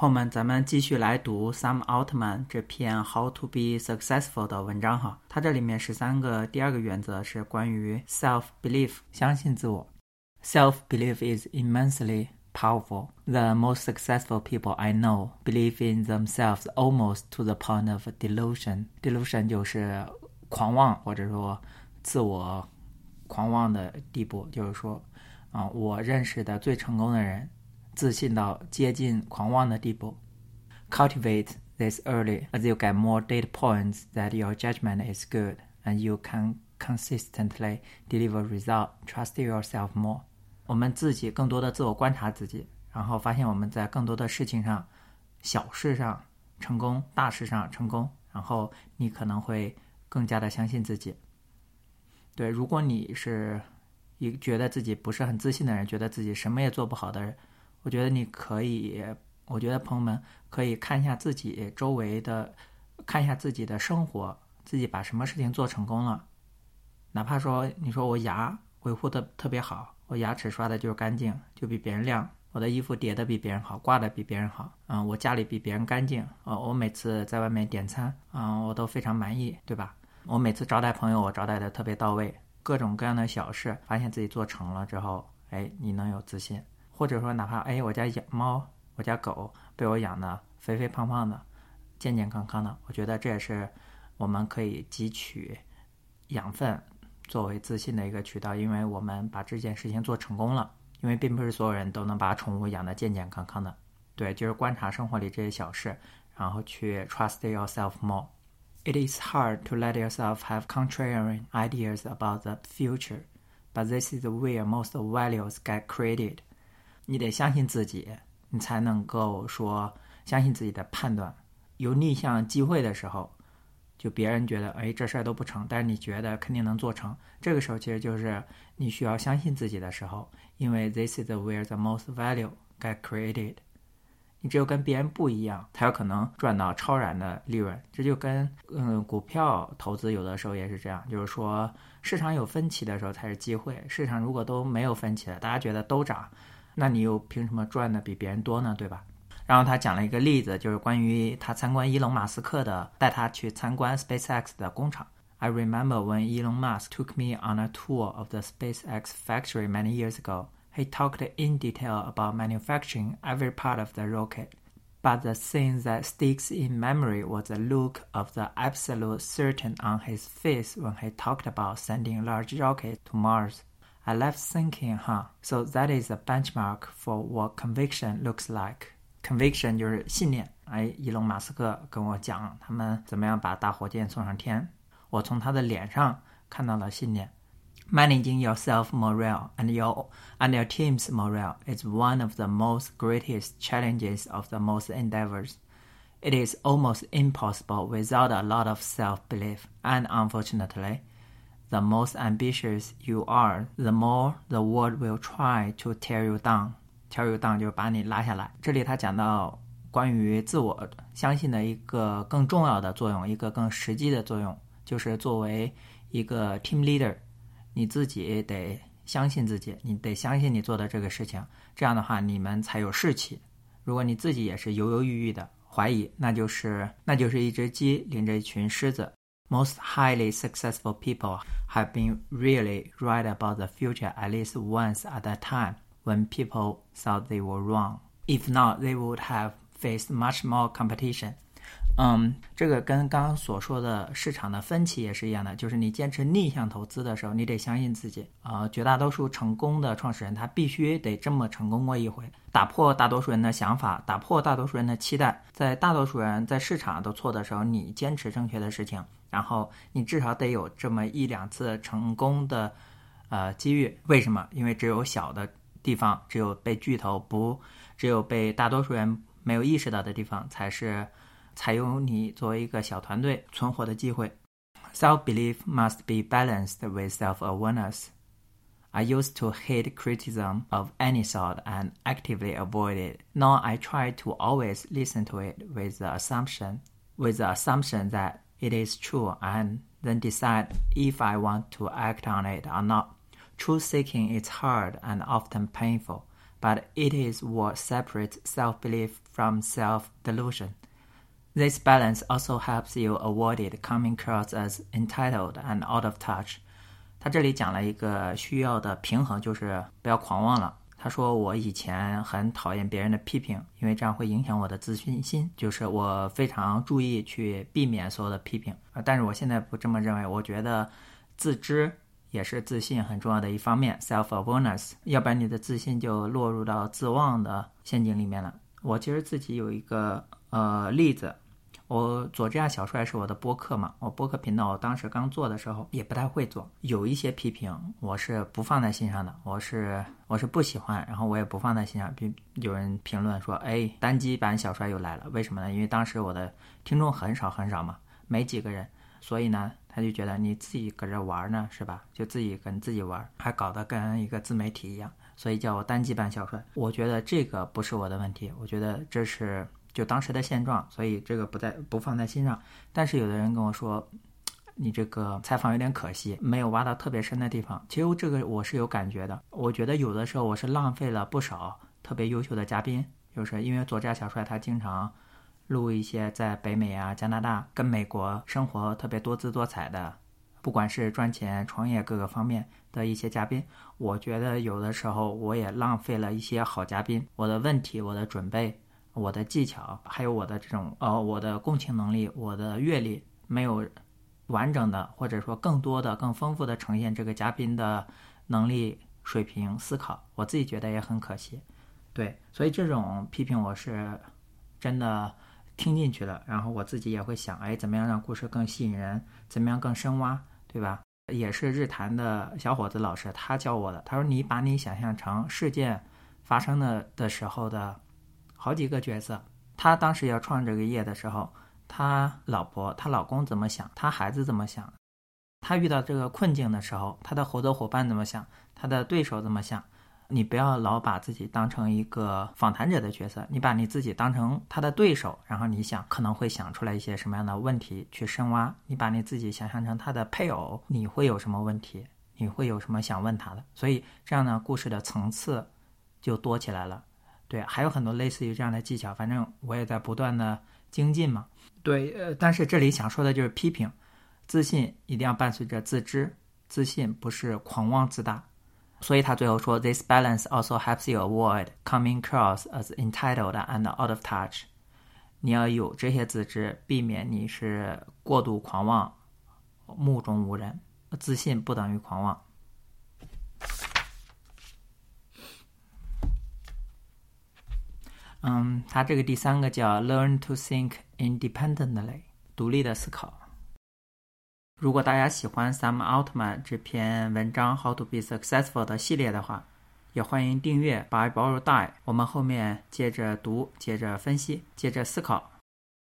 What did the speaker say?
朋友们，咱们继续来读 Sam Altman 这篇 How to be successful 的文章哈。它这里面十三个，第二个原则是关于 self belief，相信自我。Self belief is immensely powerful. The most successful people I know believe in themselves almost to the point of delusion. Delusion 就是狂妄或者说自我狂妄的地步，就是说，啊，我认识的最成功的人。自信到接近狂妄的地步。Cultivate this early, as you get more data points that your judgment is good and you can consistently deliver result. Trust yourself more. 我们自己更多的自我观察自己，然后发现我们在更多的事情上、小事上成功，大事上成功，然后你可能会更加的相信自己。对，如果你是一觉得自己不是很自信的人，觉得自己什么也做不好的人。我觉得你可以，我觉得朋友们可以看一下自己周围的，看一下自己的生活，自己把什么事情做成功了。哪怕说你说我牙维护的特别好，我牙齿刷的就是干净，就比别人亮，我的衣服叠的比别人好，挂的比别人好，嗯，我家里比别人干净，呃，我每次在外面点餐，嗯，我都非常满意，对吧？我每次招待朋友，我招待的特别到位，各种各样的小事，发现自己做成了之后，哎，你能有自信。或者说，哪怕哎，我家养猫，我家狗被我养的肥肥胖胖的，健健康康的，我觉得这也是我们可以汲取养分作为自信的一个渠道，因为我们把这件事情做成功了。因为并不是所有人都能把宠物养得健健康康的，对，就是观察生活里这些小事，然后去 trust yourself more. It is hard to let yourself have contrarian ideas about the future, but this is where most values get created. 你得相信自己，你才能够说相信自己的判断。有逆向机会的时候，就别人觉得哎这事儿都不成，但是你觉得肯定能做成。这个时候其实就是你需要相信自己的时候，因为 this is where the most value get created。你只有跟别人不一样，才有可能赚到超然的利润。这就跟嗯股票投资有的时候也是这样，就是说市场有分歧的时候才是机会。市场如果都没有分歧了，大家觉得都涨。那你又凭什么赚的比别人多呢？对吧？然后他讲了一个例子，就是关于他参观伊隆马斯克的，带他去参观 SpaceX 的工厂。I remember when Elon Musk took me on a tour of the SpaceX factory many years ago. He talked in detail about manufacturing every part of the rocket. But the thing that sticks in memory was the look of the absolute certain on his face when he talked about sending large rockets to Mars. I left thinking, huh? So that is a benchmark for what conviction looks like. Conviction 就是信念。哎，伊隆马斯克跟我讲他们怎么样把大火箭送上天，我从他的脸上看到了信念。Managing yourself morale and your and your team's morale is one of the most greatest challenges of the most endeavors. It is almost impossible without a lot of self-belief, and unfortunately, the most ambitious you are, the more the world will try to tear you down. Tear you down 就是把你拉下来。这里他讲到关于自我相信的一个更重要的作用，一个更实际的作用，就是作为一个 team leader，你自己得相信自己，你得相信你做的这个事情，这样的话你们才有士气。如果你自己也是犹犹豫豫的怀疑，那就是那就是一只鸡领着一群狮子。Most highly successful people have been really right about the future at least once at a time when people thought they were wrong. If not, they would have faced much more competition. 嗯，这个跟刚刚所说的市场的分歧也是一样的，就是你坚持逆向投资的时候，你得相信自己。啊，绝大多数成功的创始人，他必须得这么成功过一回，打破大多数人的想法，打破大多数人的期待。在大多数人在市场都错的时候，你坚持正确的事情，然后你至少得有这么一两次成功的呃机遇。为什么？因为只有小的地方，只有被巨头不，只有被大多数人没有意识到的地方，才是。才有你作为一个小团队存活的机会。Self belief must be balanced with self awareness. I used to hate criticism of any sort and actively avoid it. Now I try to always listen to it with the assumption, with the assumption that it is true, and then decide if I want to act on it or not. Truth seeking is hard and often painful, but it is what separates self-belief from self-delusion. This balance also helps you avoid it coming across as entitled and out of touch. 他这里讲了一个需要的平衡，就是不要狂妄了。他说：“我以前很讨厌别人的批评，因为这样会影响我的自信心。就是我非常注意去避免所有的批评啊。但是我现在不这么认为。我觉得自知也是自信很重要的一方面，self-awareness。要不然你的自信就落入到自忘的陷阱里面了。我其实自己有一个呃例子。”我佐治亚小帅是我的播客嘛？我播客频道，我当时刚做的时候也不太会做，有一些批评我是不放在心上的，我是我是不喜欢，然后我也不放在心上。比有人评论说：“哎，单机版小帅又来了，为什么呢？因为当时我的听众很少很少嘛，没几个人，所以呢，他就觉得你自己搁这玩呢，是吧？就自己跟自己玩，还搞得跟一个自媒体一样，所以叫我单机版小帅。我觉得这个不是我的问题，我觉得这是。”就当时的现状，所以这个不在不放在心上。但是有的人跟我说，你这个采访有点可惜，没有挖到特别深的地方。其实这个我是有感觉的。我觉得有的时候我是浪费了不少特别优秀的嘉宾，就是因为作家小帅他经常录一些在北美啊、加拿大跟美国生活特别多姿多彩的，不管是赚钱、创业各个方面的一些嘉宾。我觉得有的时候我也浪费了一些好嘉宾。我的问题，我的准备。我的技巧，还有我的这种呃，我的共情能力，我的阅历没有完整的，或者说更多的、更丰富的呈现这个嘉宾的能力、水平、思考，我自己觉得也很可惜。对，所以这种批评我是真的听进去了，然后我自己也会想，哎，怎么样让故事更吸引人？怎么样更深挖？对吧？也是日坛的小伙子老师他教我的，他说你把你想象成事件发生的的时候的。好几个角色，他当时要创这个业的时候，他老婆、他老公怎么想，他孩子怎么想，他遇到这个困境的时候，他的合作伙伴怎么想，他的对手怎么想？你不要老把自己当成一个访谈者的角色，你把你自己当成他的对手，然后你想可能会想出来一些什么样的问题去深挖。你把你自己想象成他的配偶，你会有什么问题？你会有什么想问他的？所以这样呢，故事的层次就多起来了。对，还有很多类似于这样的技巧，反正我也在不断的精进嘛。对，呃，但是这里想说的就是批评，自信一定要伴随着自知，自信不是狂妄自大。所以他最后说，This balance also helps you avoid coming across as entitled and out of touch。你要有这些自知，避免你是过度狂妄、目中无人。自信不等于狂妄。嗯，它这个第三个叫 “learn to think independently”，独立的思考。如果大家喜欢 Sam Altman 这篇文章 “How to be successful” 的系列的话，也欢迎订阅 By Borrow Die。我们后面接着读，接着分析，接着思考。